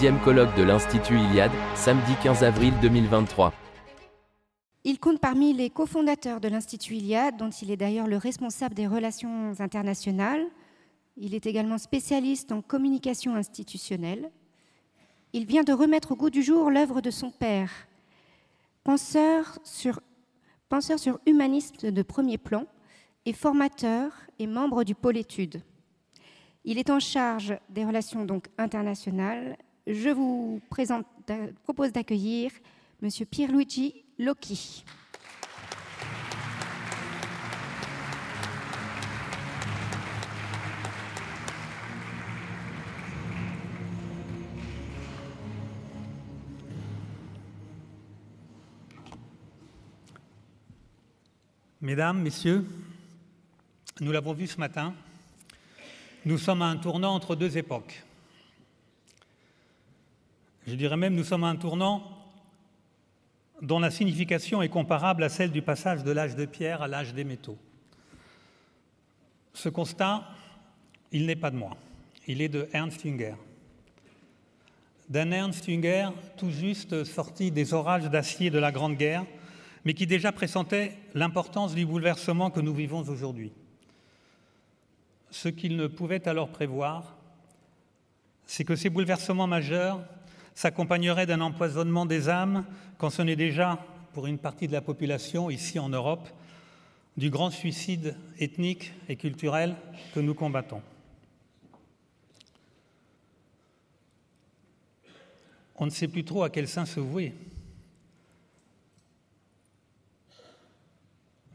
sixième de l'Institut Iliade, samedi 15 avril 2023. Il compte parmi les cofondateurs de l'Institut Iliade, dont il est d'ailleurs le responsable des relations internationales. Il est également spécialiste en communication institutionnelle. Il vient de remettre au goût du jour l'œuvre de son père, penseur sur, penseur sur humanisme de premier plan et formateur et membre du pôle études. Il est en charge des relations donc internationales. Je vous propose d'accueillir M. Pierluigi Locchi. Mesdames, Messieurs, nous l'avons vu ce matin, nous sommes à un tournant entre deux époques. Je dirais même nous sommes à un tournant dont la signification est comparable à celle du passage de l'âge de pierre à l'âge des métaux. Ce constat, il n'est pas de moi, il est de Ernst Jünger. D'un Ernst Jünger tout juste sorti des orages d'acier de la Grande Guerre, mais qui déjà pressentait l'importance du bouleversement que nous vivons aujourd'hui. Ce qu'il ne pouvait alors prévoir, c'est que ces bouleversements majeurs s'accompagnerait d'un empoisonnement des âmes quand ce n'est déjà, pour une partie de la population ici en Europe, du grand suicide ethnique et culturel que nous combattons. On ne sait plus trop à quel sein se vouer.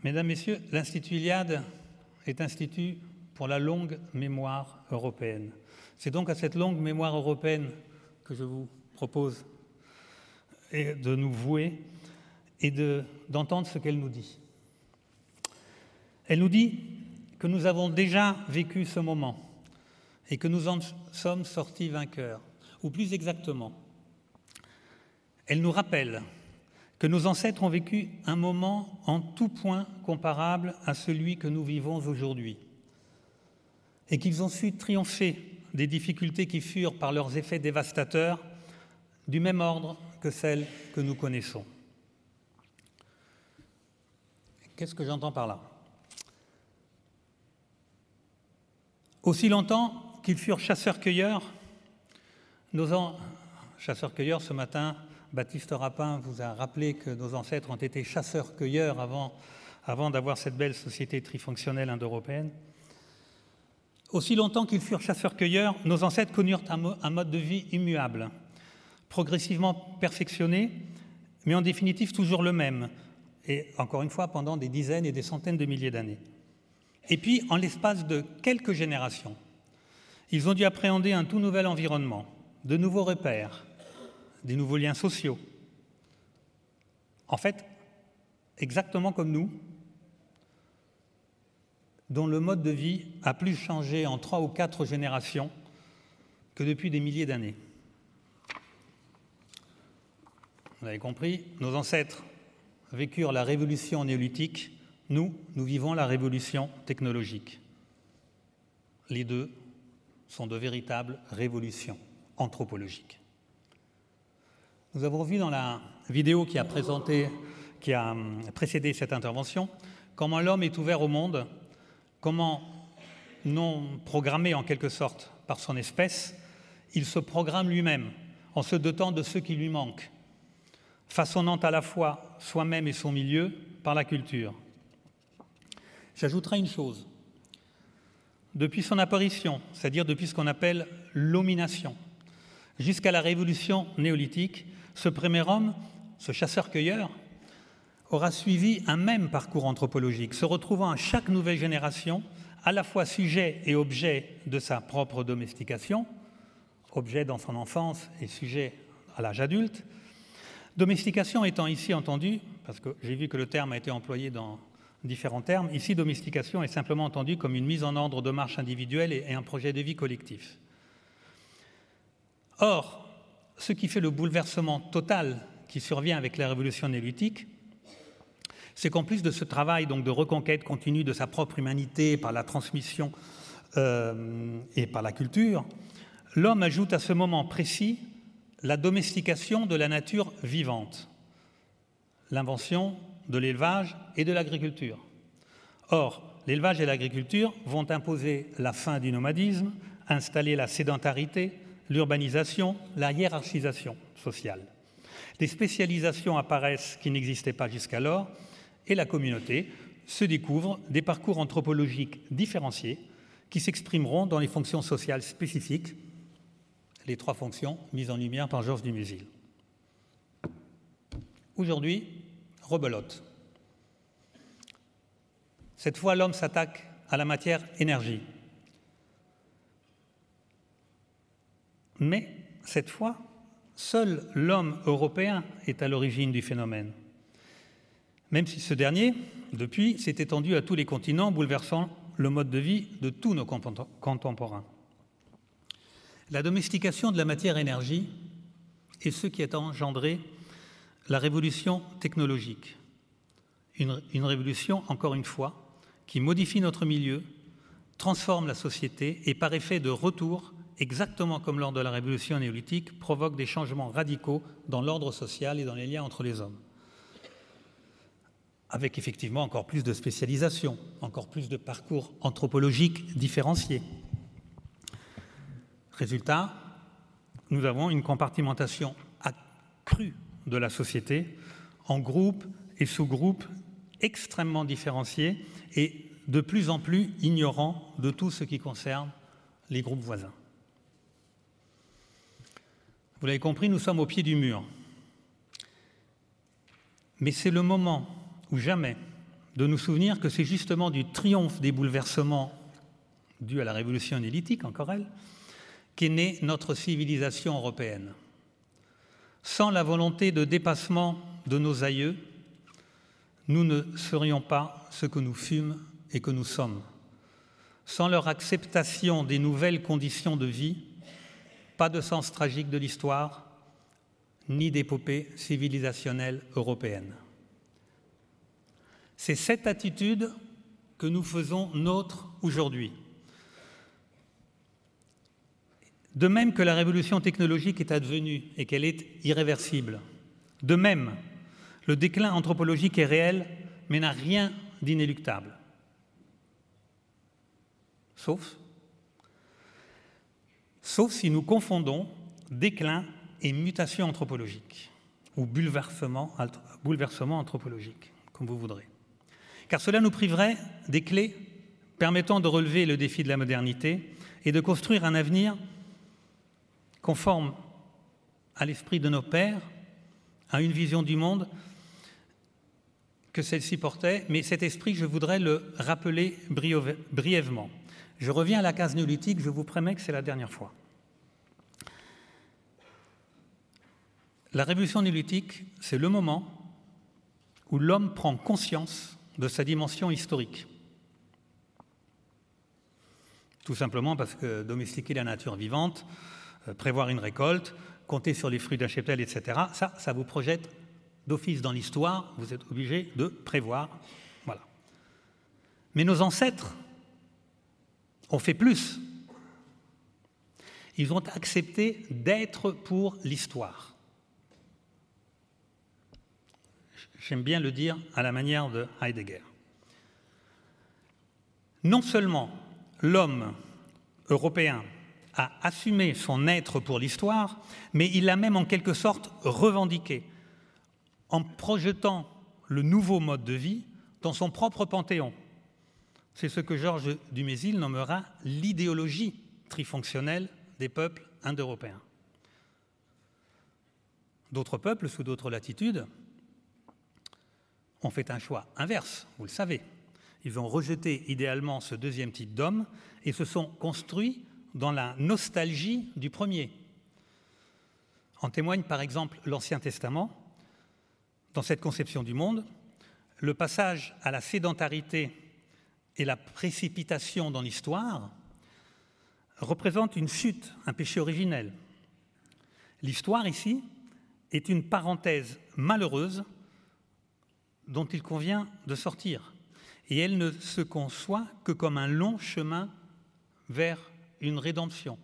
Mesdames, Messieurs, l'Institut Iliade est institut pour la longue mémoire européenne. C'est donc à cette longue mémoire européenne que je vous propose de nous vouer et d'entendre ce qu'elle nous dit. Elle nous dit que nous avons déjà vécu ce moment et que nous en sommes sortis vainqueurs, ou plus exactement, elle nous rappelle que nos ancêtres ont vécu un moment en tout point comparable à celui que nous vivons aujourd'hui, et qu'ils ont su triompher des difficultés qui furent, par leurs effets dévastateurs, du même ordre que celles que nous connaissons. Qu'est-ce que j'entends par là? Aussi longtemps qu'ils furent chasseurs-cueilleurs, nos chasseurs-cueilleurs ce matin, Baptiste Rapin vous a rappelé que nos ancêtres ont été chasseurs-cueilleurs avant, avant d'avoir cette belle société trifonctionnelle indo-européenne. Aussi longtemps qu'ils furent chasseurs-cueilleurs, nos ancêtres connurent un mode de vie immuable, progressivement perfectionné, mais en définitive toujours le même, et encore une fois pendant des dizaines et des centaines de milliers d'années. Et puis, en l'espace de quelques générations, ils ont dû appréhender un tout nouvel environnement, de nouveaux repères, des nouveaux liens sociaux. En fait, exactement comme nous, dont le mode de vie a plus changé en trois ou quatre générations que depuis des milliers d'années. Vous avez compris, nos ancêtres vécurent la révolution néolithique, nous, nous vivons la révolution technologique. Les deux sont de véritables révolutions anthropologiques. Nous avons vu dans la vidéo qui a, qui a hum, précédé cette intervention comment l'homme est ouvert au monde, comment, non programmé en quelque sorte par son espèce, il se programme lui-même en se dotant de ce qui lui manque, façonnant à la fois soi-même et son milieu par la culture. J'ajouterai une chose. Depuis son apparition, c'est-à-dire depuis ce qu'on appelle l'omination, jusqu'à la révolution néolithique, ce premier homme, ce chasseur-cueilleur, aura suivi un même parcours anthropologique, se retrouvant à chaque nouvelle génération à la fois sujet et objet de sa propre domestication, objet dans son enfance et sujet à l'âge adulte, Domestication étant ici entendu, parce que j'ai vu que le terme a été employé dans différents termes, ici domestication est simplement entendue comme une mise en ordre de marche individuelle et un projet de vie collectif. Or, ce qui fait le bouleversement total qui survient avec la révolution néolithique, c'est qu'en plus de ce travail donc de reconquête continue de sa propre humanité par la transmission euh, et par la culture, l'homme ajoute à ce moment précis la domestication de la nature vivante, l'invention de l'élevage et de l'agriculture. Or, l'élevage et l'agriculture vont imposer la fin du nomadisme, installer la sédentarité, l'urbanisation, la hiérarchisation sociale. Des spécialisations apparaissent qui n'existaient pas jusqu'alors et la communauté se découvre des parcours anthropologiques différenciés qui s'exprimeront dans les fonctions sociales spécifiques, les trois fonctions mises en lumière par Georges Dumézil. Aujourd'hui, rebelote. Cette fois, l'homme s'attaque à la matière énergie. Mais cette fois, seul l'homme européen est à l'origine du phénomène, même si ce dernier, depuis, s'est étendu à tous les continents, bouleversant le mode de vie de tous nos contemporains. La domestication de la matière énergie est ce qui a engendré la révolution technologique. Une, une, révolution, encore une fois, qui modifie notre milieu, transforme la société et par effet de retour exactement comme lors de la révolution néolithique, provoque des changements radicaux dans l'ordre social et dans les liens entre les hommes. Avec effectivement encore plus de spécialisation, encore plus de parcours anthropologiques différenciés. Résultat, nous avons une compartimentation accrue de la société en groupes et sous-groupes extrêmement différenciés et de plus en plus ignorants de tout ce qui concerne les groupes voisins. Vous l'avez compris, nous sommes au pied du mur. Mais c'est le moment ou jamais de nous souvenir que c'est justement du triomphe des bouleversements dus à la révolution néolithique, encore elle, qu'est née notre civilisation européenne. Sans la volonté de dépassement de nos aïeux, nous ne serions pas ce que nous fûmes et que nous sommes. Sans leur acceptation des nouvelles conditions de vie, pas de sens tragique de l'histoire, ni d'épopée civilisationnelle européenne. C'est cette attitude que nous faisons nôtre aujourd'hui. De même que la révolution technologique est advenue et qu'elle est irréversible, de même, le déclin anthropologique est réel, mais n'a rien d'inéluctable. Sauf sauf si nous confondons déclin et mutation anthropologique, ou bouleversement, bouleversement anthropologique, comme vous voudrez. Car cela nous priverait des clés permettant de relever le défi de la modernité et de construire un avenir conforme à l'esprit de nos pères, à une vision du monde que celle-ci portait, mais cet esprit, je voudrais le rappeler brièvement. Je reviens à la case néolithique, je vous promets que c'est la dernière fois. La révolution néolithique, c'est le moment où l'homme prend conscience de sa dimension historique. Tout simplement parce que domestiquer la nature vivante, prévoir une récolte, compter sur les fruits d'un cheptel, etc., ça, ça vous projette d'office dans l'histoire, vous êtes obligé de prévoir. Voilà. Mais nos ancêtres ont fait plus. Ils ont accepté d'être pour l'histoire. J'aime bien le dire à la manière de Heidegger. Non seulement l'homme européen a assumé son être pour l'histoire, mais il l'a même en quelque sorte revendiqué, en projetant le nouveau mode de vie dans son propre panthéon. C'est ce que Georges Dumézil nommera l'idéologie trifonctionnelle des peuples indo-européens. D'autres peuples, sous d'autres latitudes, ont fait un choix inverse, vous le savez. Ils ont rejeté idéalement ce deuxième type d'homme et se sont construits dans la nostalgie du premier. En témoigne par exemple l'Ancien Testament. Dans cette conception du monde, le passage à la sédentarité et la précipitation dans l'histoire représente une chute, un péché originel. L'histoire ici est une parenthèse malheureuse dont il convient de sortir, et elle ne se conçoit que comme un long chemin vers une rédemption,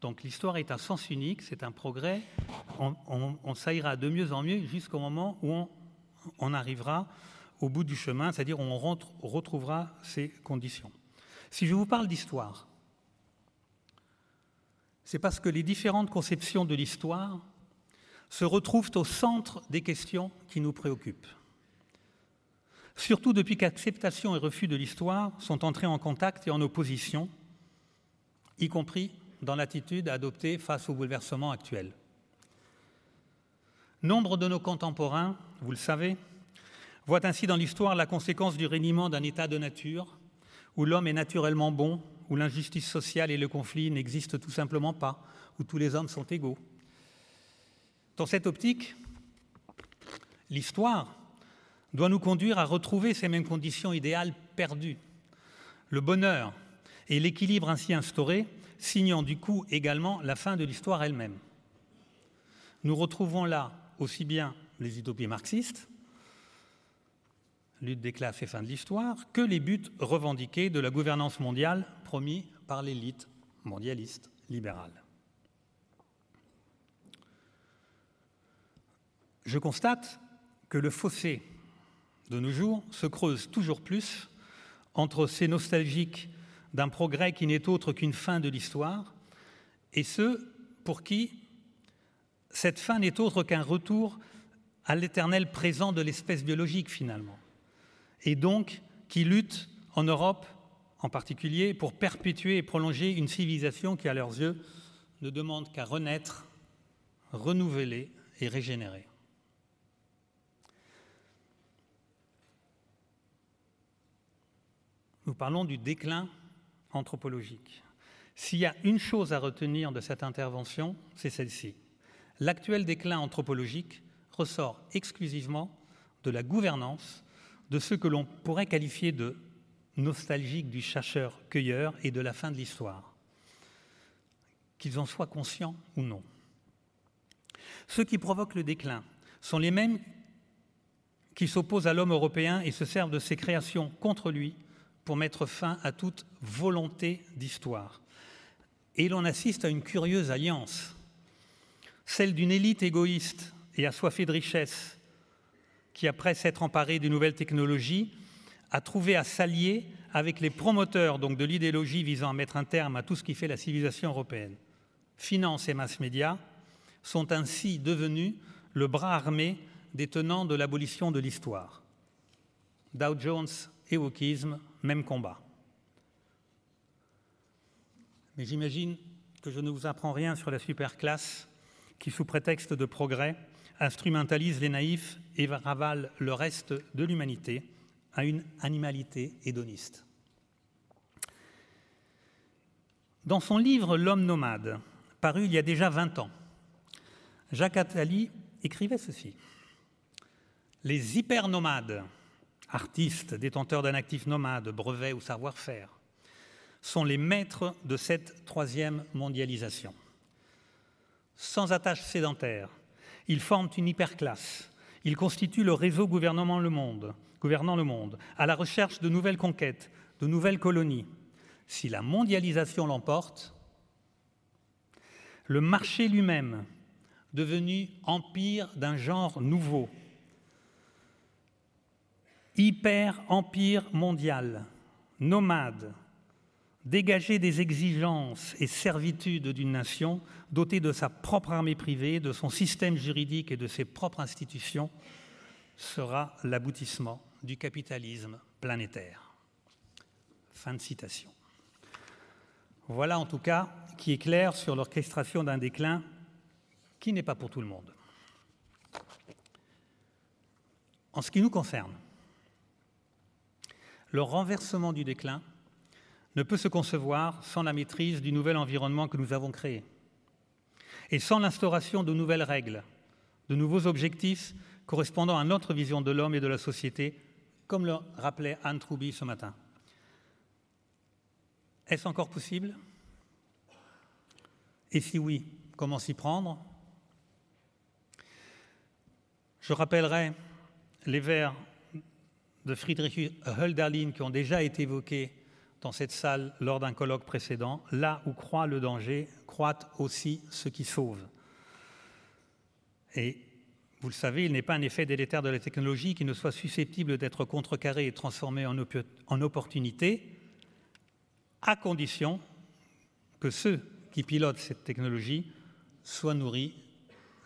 Donc l'histoire est un sens unique, c'est un progrès. On, on, ça ira de mieux en mieux jusqu'au moment où on, arrivera au bout du chemin, c'est-à-dire où on retrouvera ces conditions. Si je vous parle d'histoire, c'est parce que les différentes conceptions de l'histoire se retrouvent au centre des questions qui nous préoccupent. Surtout depuis qu'acceptation et refus de l'histoire sont entrés en contact et en opposition, y compris dans l'attitude adoptée face au bouleversement actuel. Nombre de nos contemporains, vous le savez, voient ainsi dans l'histoire la conséquence du réuniement d'un état de nature où l'homme est naturellement bon, où l'injustice sociale et le conflit n'existent tout simplement pas, où tous les hommes sont égaux. Dans cette optique, l'histoire doit nous conduire à retrouver ces mêmes conditions idéales perdues. Le bonheur et l'équilibre ainsi instaurés signant du coup également la fin de l'histoire elle-même. Nous retrouvons là aussi bien les utopies marxistes, lutte des classes et fin de l'histoire, que les buts revendiqués de la gouvernance mondiale promis par l'élite mondialiste libérale. Je constate que le fossé de nos jours se creuse toujours plus entre ces nostalgiques d'un progrès qui n'est autre qu'une fin de l'histoire, et ceux pour qui cette fin n'est autre qu'un retour à l'éternel présent de l'espèce biologique finalement, et donc qui luttent en Europe en particulier pour perpétuer et prolonger une civilisation qui, à leurs yeux, ne demande qu'à renaître, renouveler et régénérer. Nous parlons du déclin anthropologique. S'il y a une chose à retenir de cette intervention, c'est celle-ci. L'actuel déclin anthropologique ressort exclusivement de la gouvernance de ce que l'on pourrait qualifier de nostalgique du chercheur-cueilleur et de la fin de l'histoire, qu'ils en soient conscients ou non. Ceux qui provoquent le déclin sont les mêmes qui s'opposent à l'homme européen et se servent de ses créations contre lui pour mettre fin à toute volonté d'histoire. Et l'on assiste à une curieuse alliance, celle d'une élite égoïste et assoiffée de richesse, qui, après s'être emparée des nouvelles technologies, a trouvé à s'allier avec les promoteurs donc, de l'idéologie visant à mettre un terme à tout ce qui fait la civilisation européenne. Finance et mass médias sont ainsi devenus le bras armé des tenants de l'abolition de l'histoire. Dow Jones et même combat. Mais j'imagine que je ne vous apprends rien sur la superclasse qui, sous prétexte de progrès, instrumentalise les naïfs et ravale le reste de l'humanité à une animalité hédoniste. Dans son livre L'homme nomade, paru il y a déjà 20 ans, Jacques Attali écrivait ceci Les hypernomades artistes, détenteurs d'un actif nomade, brevet ou savoir-faire, sont les maîtres de cette troisième mondialisation. Sans attache sédentaire, ils forment une hyperclasse. Ils constituent le réseau gouvernant le monde, gouvernant le monde, à la recherche de nouvelles conquêtes, de nouvelles colonies. Si la mondialisation l'emporte, le marché lui-même, devenu empire d'un genre nouveau, hyper-empire mondial, nomade, dégagé des exigences et servitudes d'une nation, doté de sa propre armée privée, de son système juridique et de ses propres institutions, sera l'aboutissement du capitalisme planétaire. Fin de citation. Voilà en tout cas qui est clair sur l'orchestration d'un déclin qui n'est pas pour tout le monde. En ce qui nous concerne, le renversement du déclin ne peut se concevoir sans la maîtrise du nouvel environnement que nous avons créé et sans l'instauration de nouvelles règles, de nouveaux objectifs correspondant à notre vision de l'homme et de la société, comme le rappelait Anne Trouby ce matin. Est-ce encore possible? Et si oui, comment s'y prendre? Je rappellerai les vers de Friedrich Hölderlin qui ont déjà été évoqués dans cette salle lors d'un colloque précédent, là où croit le danger, croit aussi ce qui sauve. Et vous le savez, il n'est pas un effet délétère de la technologie qui ne soit susceptible d'être contrecarré et transformé en opportunité, à condition que ceux qui pilotent cette technologie soient nourris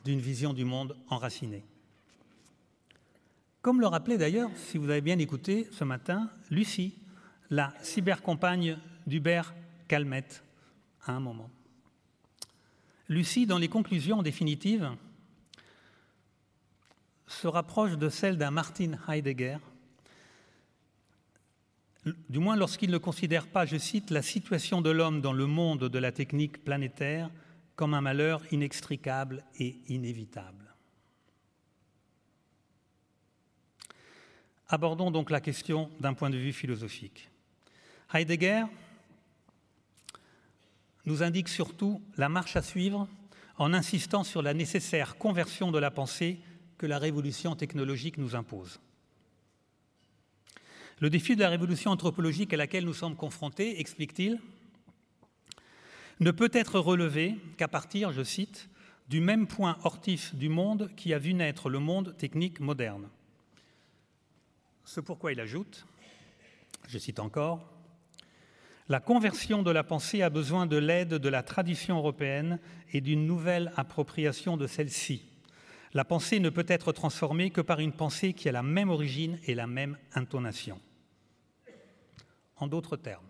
d'une vision du monde enracinée. Comme le rappelait d'ailleurs, si vous avez bien écouté ce matin, Lucie, la cybercompagne d'Hubert Calmette, à un moment. Lucie, dans les conclusions définitives, se rapproche de celle d'un Martin Heidegger, du moins lorsqu'il ne considère pas, je cite, la situation de l'homme dans le monde de la technique planétaire comme un malheur inextricable et inévitable. Abordons donc la question d'un point de vue philosophique. Heidegger nous indique surtout la marche à suivre en insistant sur la nécessaire conversion de la pensée que la révolution technologique nous impose. Le défi de la révolution anthropologique à laquelle nous sommes confrontés, explique-t-il, ne peut être relevé qu'à partir, je cite, du même point hortif du monde qui a vu naître le monde technique moderne. Ce pourquoi il ajoute, je cite encore, La conversion de la pensée a besoin de l'aide de la tradition européenne et d'une nouvelle appropriation de celle-ci. La pensée ne peut être transformée que par une pensée qui a la même origine et la même intonation. En d'autres termes,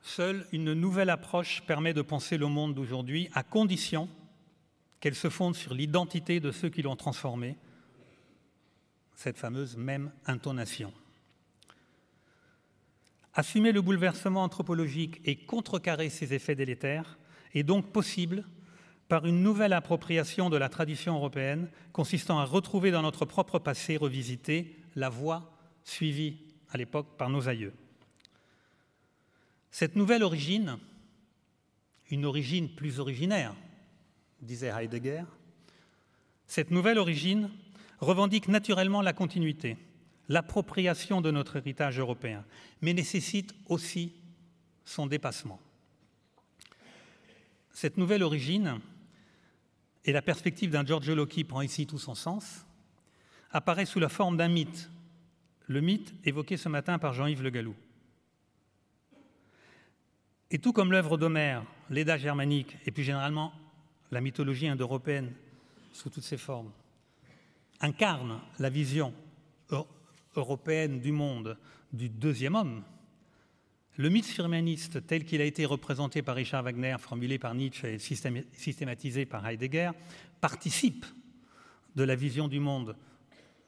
seule une nouvelle approche permet de penser le monde d'aujourd'hui à condition qu'elle se fonde sur l'identité de ceux qui l'ont transformé, cette fameuse même intonation. Assumer le bouleversement anthropologique et contrecarrer ses effets délétères est donc possible par une nouvelle appropriation de la tradition européenne consistant à retrouver dans notre propre passé revisité la voie suivie à l'époque par nos aïeux. Cette nouvelle origine, une origine plus originaire, disait Heidegger, cette nouvelle origine revendique naturellement la continuité, l'appropriation de notre héritage européen, mais nécessite aussi son dépassement. Cette nouvelle origine, et la perspective d'un Giorgio Loki prend ici tout son sens, apparaît sous la forme d'un mythe, le mythe évoqué ce matin par Jean-Yves Le Gallou. Et tout comme l'œuvre d'Homère, l'Éda germanique, et plus généralement la mythologie indo-européenne sous toutes ses formes, incarne la vision européenne du monde du deuxième homme, le mythe surhumaniste tel qu'il a été représenté par Richard Wagner, formulé par Nietzsche et systématisé par Heidegger, participe de la vision du monde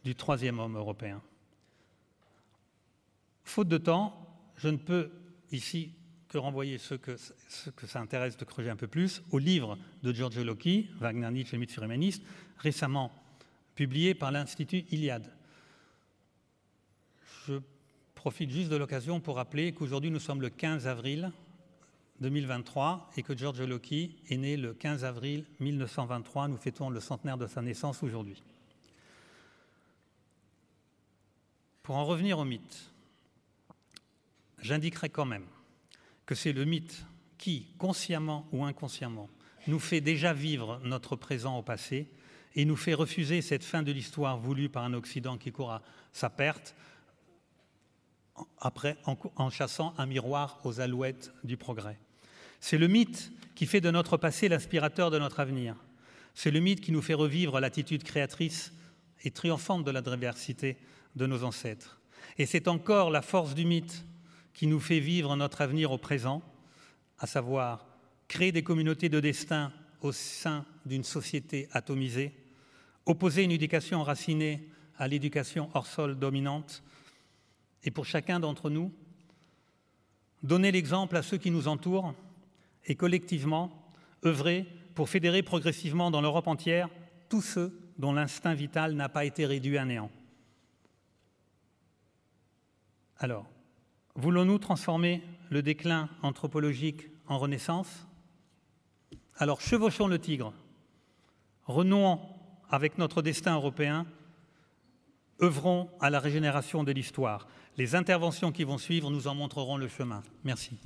du troisième homme européen. Faute de temps, je ne peux ici que renvoyer ceux que, ça intéresse de creuser un peu plus au livre de Giorgio Locchi, Wagner, Nietzsche, le mythe récemment publié par l'Institut Iliade. Je profite juste de l'occasion pour rappeler qu'aujourd'hui nous sommes le 15 avril 2023 et que Giorgio Locchi est né le 15 avril 1923. Nous fêtons le centenaire de sa naissance aujourd'hui. Pour en revenir au mythe, j'indiquerai quand même que c'est le mythe qui, consciemment ou inconsciemment, nous fait déjà vivre notre présent au passé et nous fait refuser cette fin de l'histoire voulue par un Occident qui court à sa perte, après, en, en chassant un miroir aux alouettes du progrès. C'est le mythe qui fait de notre passé l'aspirateur de notre avenir. C'est le mythe qui nous fait revivre l'attitude créatrice et triomphante de la diversité de nos ancêtres. Et c'est encore la force du mythe qui nous fait vivre notre avenir au présent, à savoir créer des communautés de destin au sein d'une société atomisée, opposer une éducation enracinée à l'éducation hors sol dominante, et pour chacun d'entre nous, donner l'exemple à ceux qui nous entourent et collectivement œuvrer pour fédérer progressivement dans l'Europe entière tous ceux dont l'instinct vital n'a pas été réduit à néant. Alors, Voulons-nous transformer le déclin anthropologique en renaissance? Alors chevauchons le tigre, renouons avec notre destin européen, œuvrons à la régénération de l'histoire. Les interventions qui vont suivre nous en montreront le chemin. Merci.